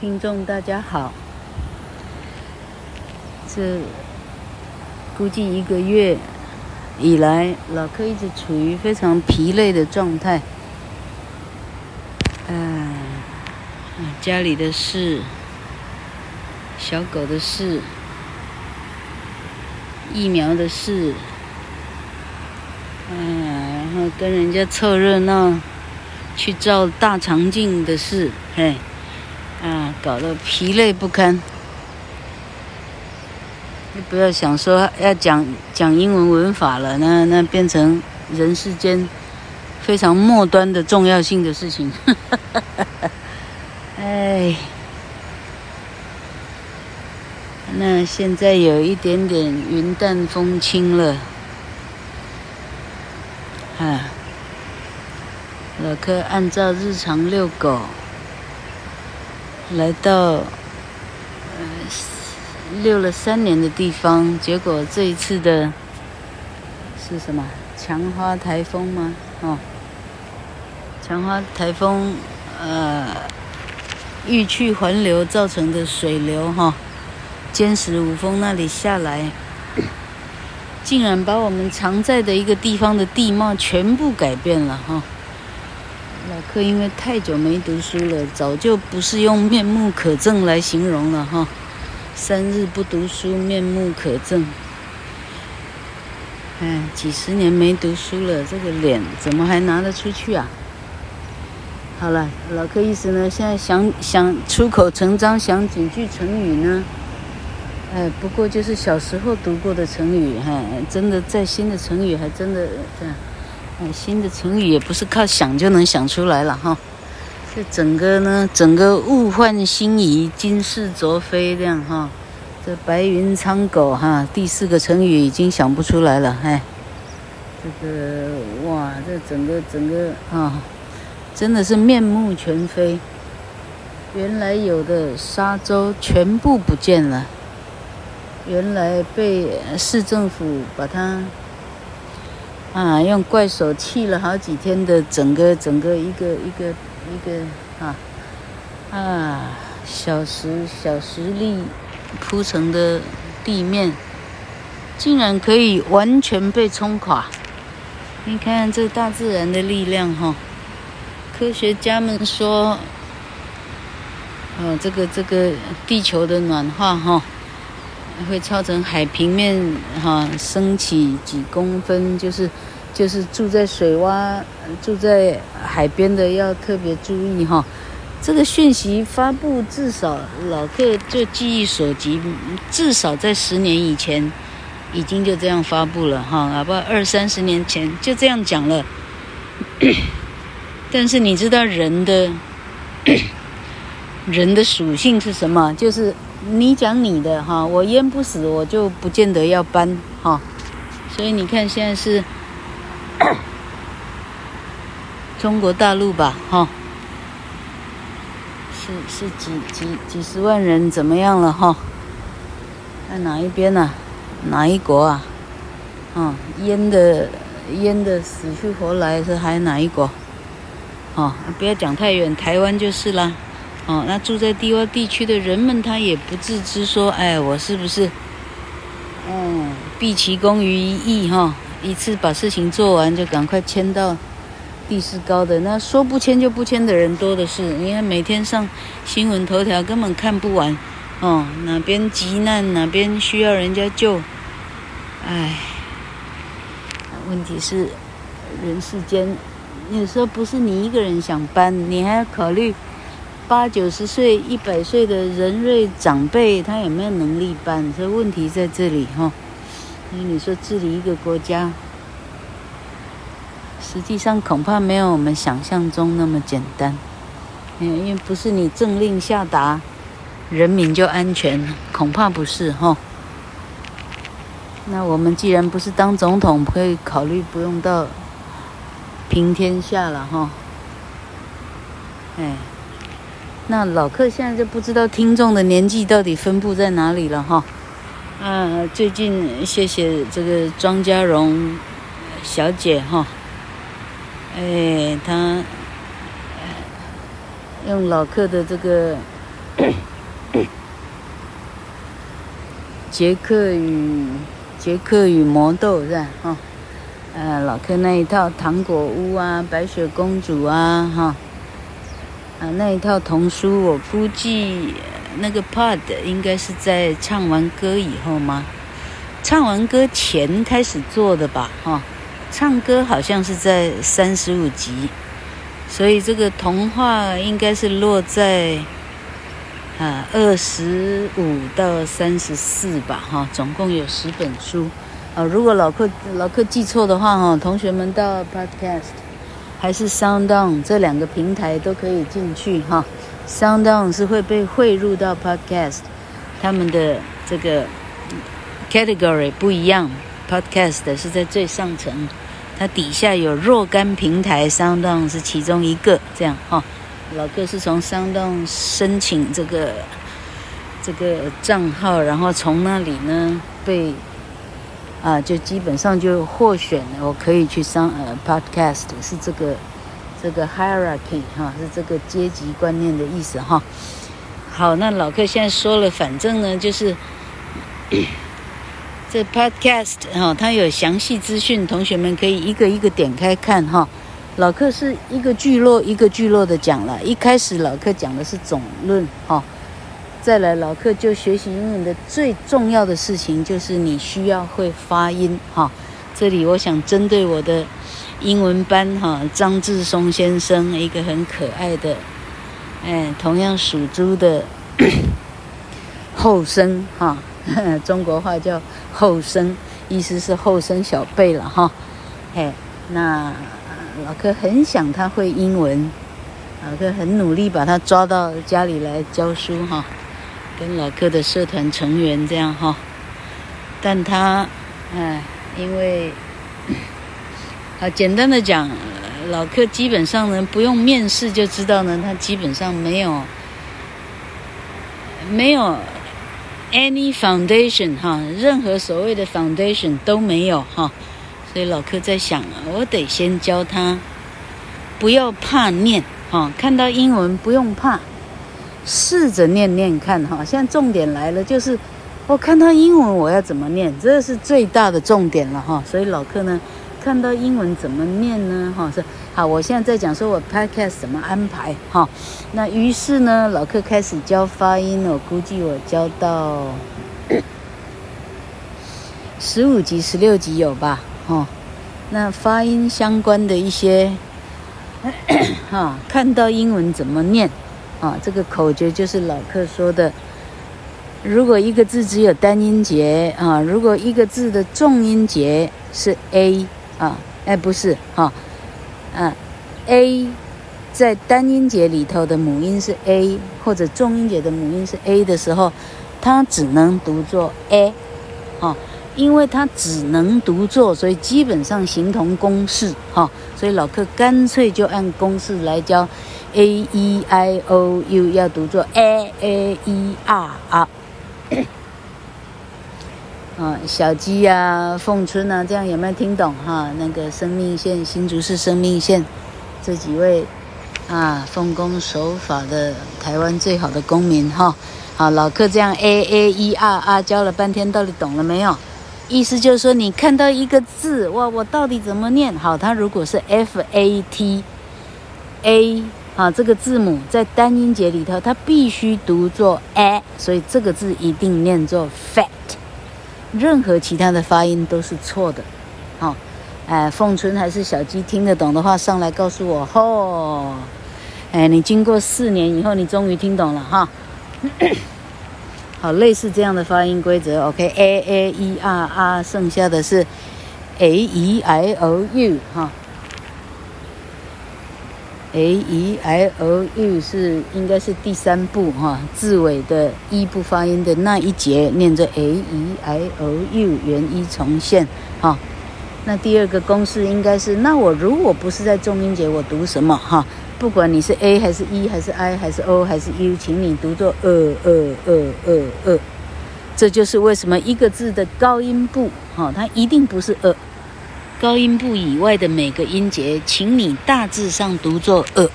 听众大家好。这估计一个月以来，老柯一直处于非常疲累的状态。嗯，家里的事，小狗的事，疫苗的事，嗯，然后跟人家凑热闹。去照大肠镜的事，嘿，啊，搞得疲累不堪。你不要想说要讲讲英文文法了，那那变成人世间非常末端的重要性的事情。哎，那现在有一点点云淡风轻了，啊。老柯按照日常遛狗，来到呃溜了三年的地方，结果这一次的是什么？强花台风吗？哦，强花台风呃欲去还流造成的水流哈，坚石五峰那里下来，竟然把我们常在的一个地方的地貌全部改变了哈。老柯因为太久没读书了，早就不是用面目可憎来形容了哈。三日不读书，面目可憎。哎，几十年没读书了，这个脸怎么还拿得出去啊？好了，老柯意思呢，现在想想出口成章，想几句成语呢？哎，不过就是小时候读过的成语，哈，真的再新的成语还真的这样。哎，新的成语也不是靠想就能想出来了哈。这整个呢，整个物换星移，今世昨非这样哈。这白云苍狗哈，第四个成语已经想不出来了。哎，这个哇，这整个整个啊，真的是面目全非。原来有的沙洲全部不见了，原来被市政府把它。啊，用怪手砌了好几天的整个整个一个一个一个啊啊小石小石粒铺成的地面，竟然可以完全被冲垮！你看这大自然的力量哈、哦！科学家们说，啊，这个这个地球的暖化哈、哦，会造成海平面哈升起几公分，就是。就是住在水洼、住在海边的要特别注意哈。这个讯息发布至少老客就记忆所及，至少在十年以前已经就这样发布了哈，哪怕二三十年前就这样讲了。但 是你知道人的 人的属性是什么？就是你讲你的哈，我淹不死，我就不见得要搬哈。所以你看现在是。中国大陆吧，哈，是是几几几十万人怎么样了哈？在哪一边呢？哪一国啊？嗯，淹的淹的死去活来是还哪一国？哦，不要讲太远，台湾就是啦。哦，那住在低洼地区的人们，他也不自知说，哎，我是不是嗯，毕其功于一役哈？一次把事情做完，就赶快迁到地势高的。那说不迁就不迁的人多的是。你看每天上新闻头条，根本看不完。哦，哪边急难，哪边需要人家救。唉，问题是人世间有时候不是你一个人想搬，你还要考虑八九十岁、一百岁的人瑞长辈，他有没有能力办？所以问题在这里哈。因为你说治理一个国家，实际上恐怕没有我们想象中那么简单。因为不是你政令下达，人民就安全，恐怕不是哈。那我们既然不是当总统，可以考虑不用到平天下了哈。哎，那老客现在就不知道听众的年纪到底分布在哪里了哈。啊，最近谢谢这个庄家荣小姐哈，哎，她用老客的这个 杰克与杰克与魔豆是吧？哈，呃，老客那一套糖果屋啊，白雪公主啊，哈，啊那一套童书，我估计那个 pod 应该是在唱完歌以后吗？唱完歌前开始做的吧？哈，唱歌好像是在三十五集，所以这个童话应该是落在。啊，二十五到三十四吧，哈，总共有十本书。啊，如果老客老客记错的话，哈，同学们到 Podcast 还是 SoundOn 这两个平台都可以进去，哈。SoundOn 是会被汇入到 Podcast，他们的这个 category 不一样，Podcast 是在最上层，它底下有若干平台，SoundOn 是其中一个，这样，哈。老哥是从 SoundOn 申请这个这个账号，然后从那里呢被啊，就基本上就获选了，我可以去上呃 Podcast，是这个这个 hierarchy 哈，是这个阶级观念的意思哈。好，那老哥现在说了，反正呢就是 这 Podcast 哈，它有详细资讯，同学们可以一个一个点开看哈。老克是一个聚落一个聚落的讲了，一开始老克讲的是总论哈，再来老克就学习英文的最重要的事情就是你需要会发音哈。这里我想针对我的英文班哈，张志松先生一个很可爱的，哎，同样属猪的 后生哈，中国话叫后生，意思是后生小辈了哈，哎，那。老柯很想他会英文，老柯很努力把他抓到家里来教书哈，跟老柯的社团成员这样哈，但他，哎，因为，啊简单的讲，老柯基本上呢不用面试就知道呢，他基本上没有，没有，any foundation 哈，任何所谓的 foundation 都没有哈。所以老柯在想，我得先教他，不要怕念哈，看到英文不用怕，试着念念看哈。现在重点来了，就是我看到英文我要怎么念，这是最大的重点了哈。所以老柯呢，看到英文怎么念呢？哈，是好，我现在在讲说我 podcast 怎么安排哈。那于是呢，老柯开始教发音，我估计我教到十五集、十六集有吧。哈，那发音相关的一些，哈、看到英文怎么念？啊、这个口诀就是老客说的。如果一个字只有单音节啊，如果一个字的重音节是 a 啊，哎，不是哈，啊，a 在单音节里头的母音是 a，或者重音节的母音是 a 的时候，它只能读作 a，啊。因为它只能读作，所以基本上形同公式哈。所以老客干脆就按公式来教，a e i o u 要读作 a a e r r。啊，小鸡呀、凤春啊，这样有没有听懂哈？那个生命线，新竹市生命线，这几位啊，奉公守法的台湾最好的公民哈。好，老客这样 a a e r r 教了半天，到底懂了没有？意思就是说，你看到一个字，哇，我到底怎么念？好，它如果是 F A T A，啊，这个字母在单音节里头，它必须读作 A，所以这个字一定念作 fat，任何其他的发音都是错的。好，哎，凤春还是小鸡听得懂的话，上来告诉我。吼、哦，哎，你经过四年以后，你终于听懂了哈。好，类似这样的发音规则，OK，A A E R R，剩下的是 A E I O U 哈，A E I O U 是应该是第三部哈，字尾的一不发音的那一节念着 A E I O U，原一重现哈。那第二个公式应该是，那我如果不是在重音节，我读什么哈？不管你是 A 还是 E 还是 I 还是 O 还是 U，请你读作呃呃呃呃呃，这就是为什么一个字的高音部哈，它一定不是呃，高音部以外的每个音节，请你大致上读作呃，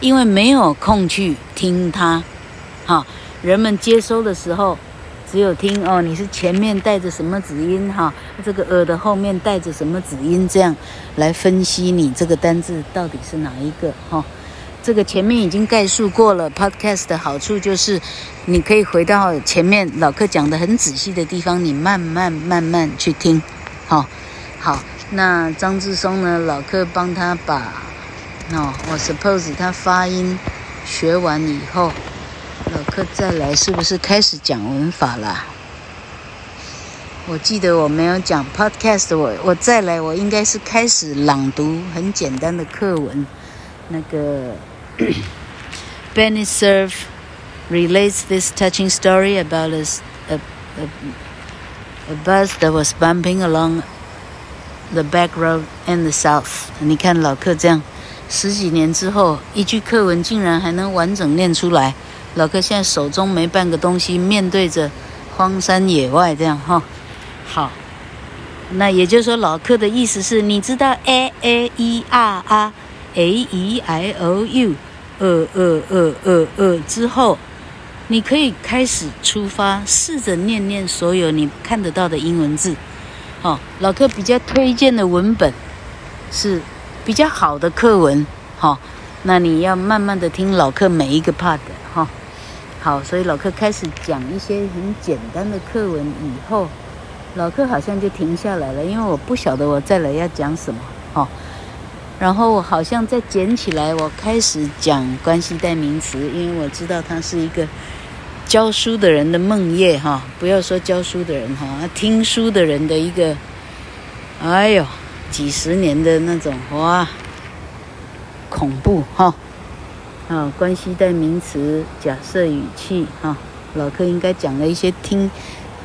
因为没有空去听它，哈，人们接收的时候，只有听哦，你是前面带着什么子音哈，这个呃的后面带着什么子音，这样来分析你这个单字到底是哪一个哈。这个前面已经概述过了。Podcast 的好处就是，你可以回到前面老课讲的很仔细的地方，你慢慢慢慢去听，好，好。那张志松呢？老课帮他把，哦，我 suppose 他发音学完以后，老课再来是不是开始讲文法啦？我记得我没有讲 Podcast，我我再来，我应该是开始朗读很简单的课文。那个 Benny Serf relates this touching story about a a a, a bus that was bumping along. The back road and the south。你看老克这样，十几年之后，一句课文竟然还能完整念出来。老克现在手中没半个东西，面对着荒山野外这样哈。好，那也就是说，老克的意思是你知道 a a e r r a e i o u 呃呃呃呃呃之后，你可以开始出发，试着念念所有你看得到的英文字。哦，老课比较推荐的文本是比较好的课文，哈、那你要慢慢的听老课每一个 part，哈、好，所以老课开始讲一些很简单的课文以后，老课好像就停下来了，因为我不晓得我再来要讲什么，哈、然后我好像再捡起来，我开始讲关系代名词，因为我知道它是一个。教书的人的梦魇哈，不要说教书的人哈，听书的人的一个，哎呦，几十年的那种哇，恐怖哈，啊，关系代名词、假设语气哈，老课应该讲了一些听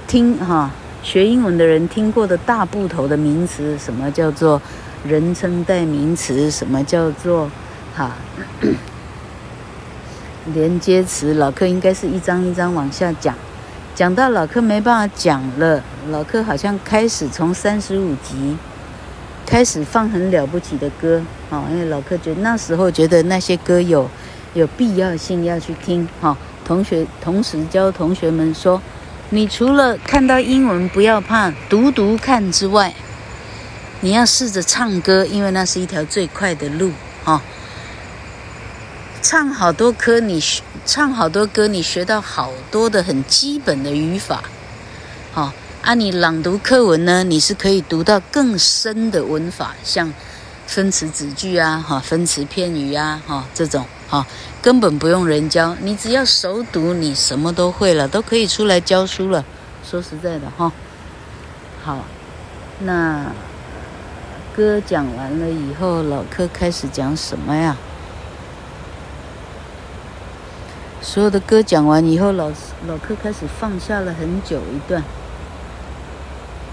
听哈，学英文的人听过的大部头的名词，什么叫做人称代名词，什么叫做哈。连接词，老课应该是一张一张往下讲，讲到老课没办法讲了，老课好像开始从三十五集开始放很了不起的歌，哦，因为老课觉得那时候觉得那些歌有有必要性要去听，哈，同学同时教同学们说，你除了看到英文不要怕读读看之外，你要试着唱歌，因为那是一条最快的路，哈。唱好多歌，你学唱好多歌，你学到好多的很基本的语法，好、哦，啊，你朗读课文呢，你是可以读到更深的文法，像分词子句啊，哈、分词片语啊，哈、这种，哈、根本不用人教，你只要熟读，你什么都会了，都可以出来教书了。说实在的，哈、好，那歌讲完了以后，老柯开始讲什么呀？所有的歌讲完以后，老师老课开始放下了很久一段，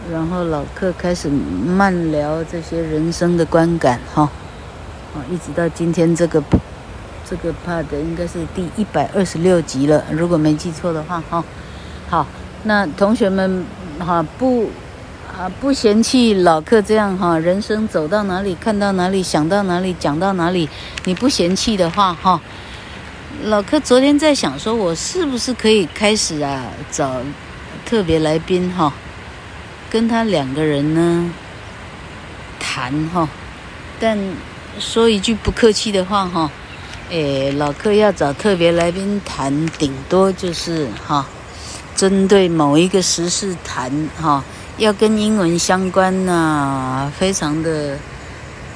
然后老课开始慢聊这些人生的观感，哈，啊，一直到今天这个这个 part 应该是第一百二十六集了，如果没记错的话，哈，好，那同学们哈不啊不嫌弃老课这样哈，人生走到哪里看到哪里想到哪里讲到哪里，你不嫌弃的话，哈。老柯昨天在想，说我是不是可以开始啊，找特别来宾哈，跟他两个人呢谈哈，但说一句不客气的话哈，诶，老柯要找特别来宾谈，顶多就是哈，针对某一个时事谈哈，要跟英文相关呐，非常的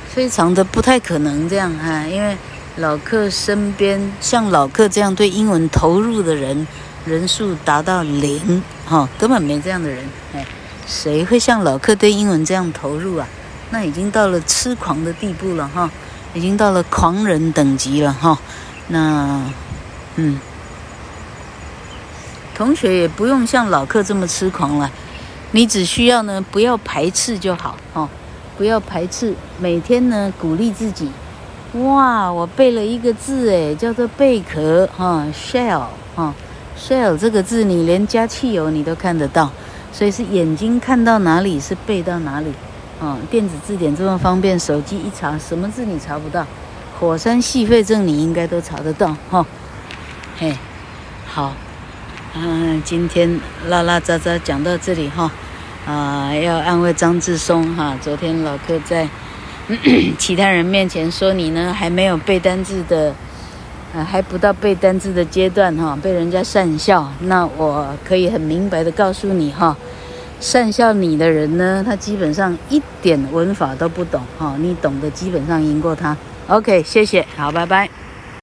非常的不太可能这样哈，因为。老客身边像老客这样对英文投入的人人数达到零，哈，根本没这样的人。哎，谁会像老客对英文这样投入啊？那已经到了痴狂的地步了，哈，已经到了狂人等级了，哈。那，嗯，同学也不用像老客这么痴狂了，你只需要呢不要排斥就好，哈，不要排斥，每天呢鼓励自己。哇，我背了一个字诶，叫做贝壳哈，shell 哈，shell 这个字你连加汽油你都看得到，所以是眼睛看到哪里是背到哪里，啊，电子字典这么方便，手机一查什么字你查不到，火山矽肺症你应该都查得到哈，嘿，好，嗯，今天拉拉杂杂讲到这里哈，啊，要安慰张志松哈。昨天老柯在 其他人面前说你呢还没有背单字的，呃，还不到背单字的阶段哈，被人家讪笑。那我可以很明白的告诉你哈，讪笑你的人呢，他基本上一点文法都不懂哈，你懂得基本上赢过他。OK，谢谢，好，拜拜。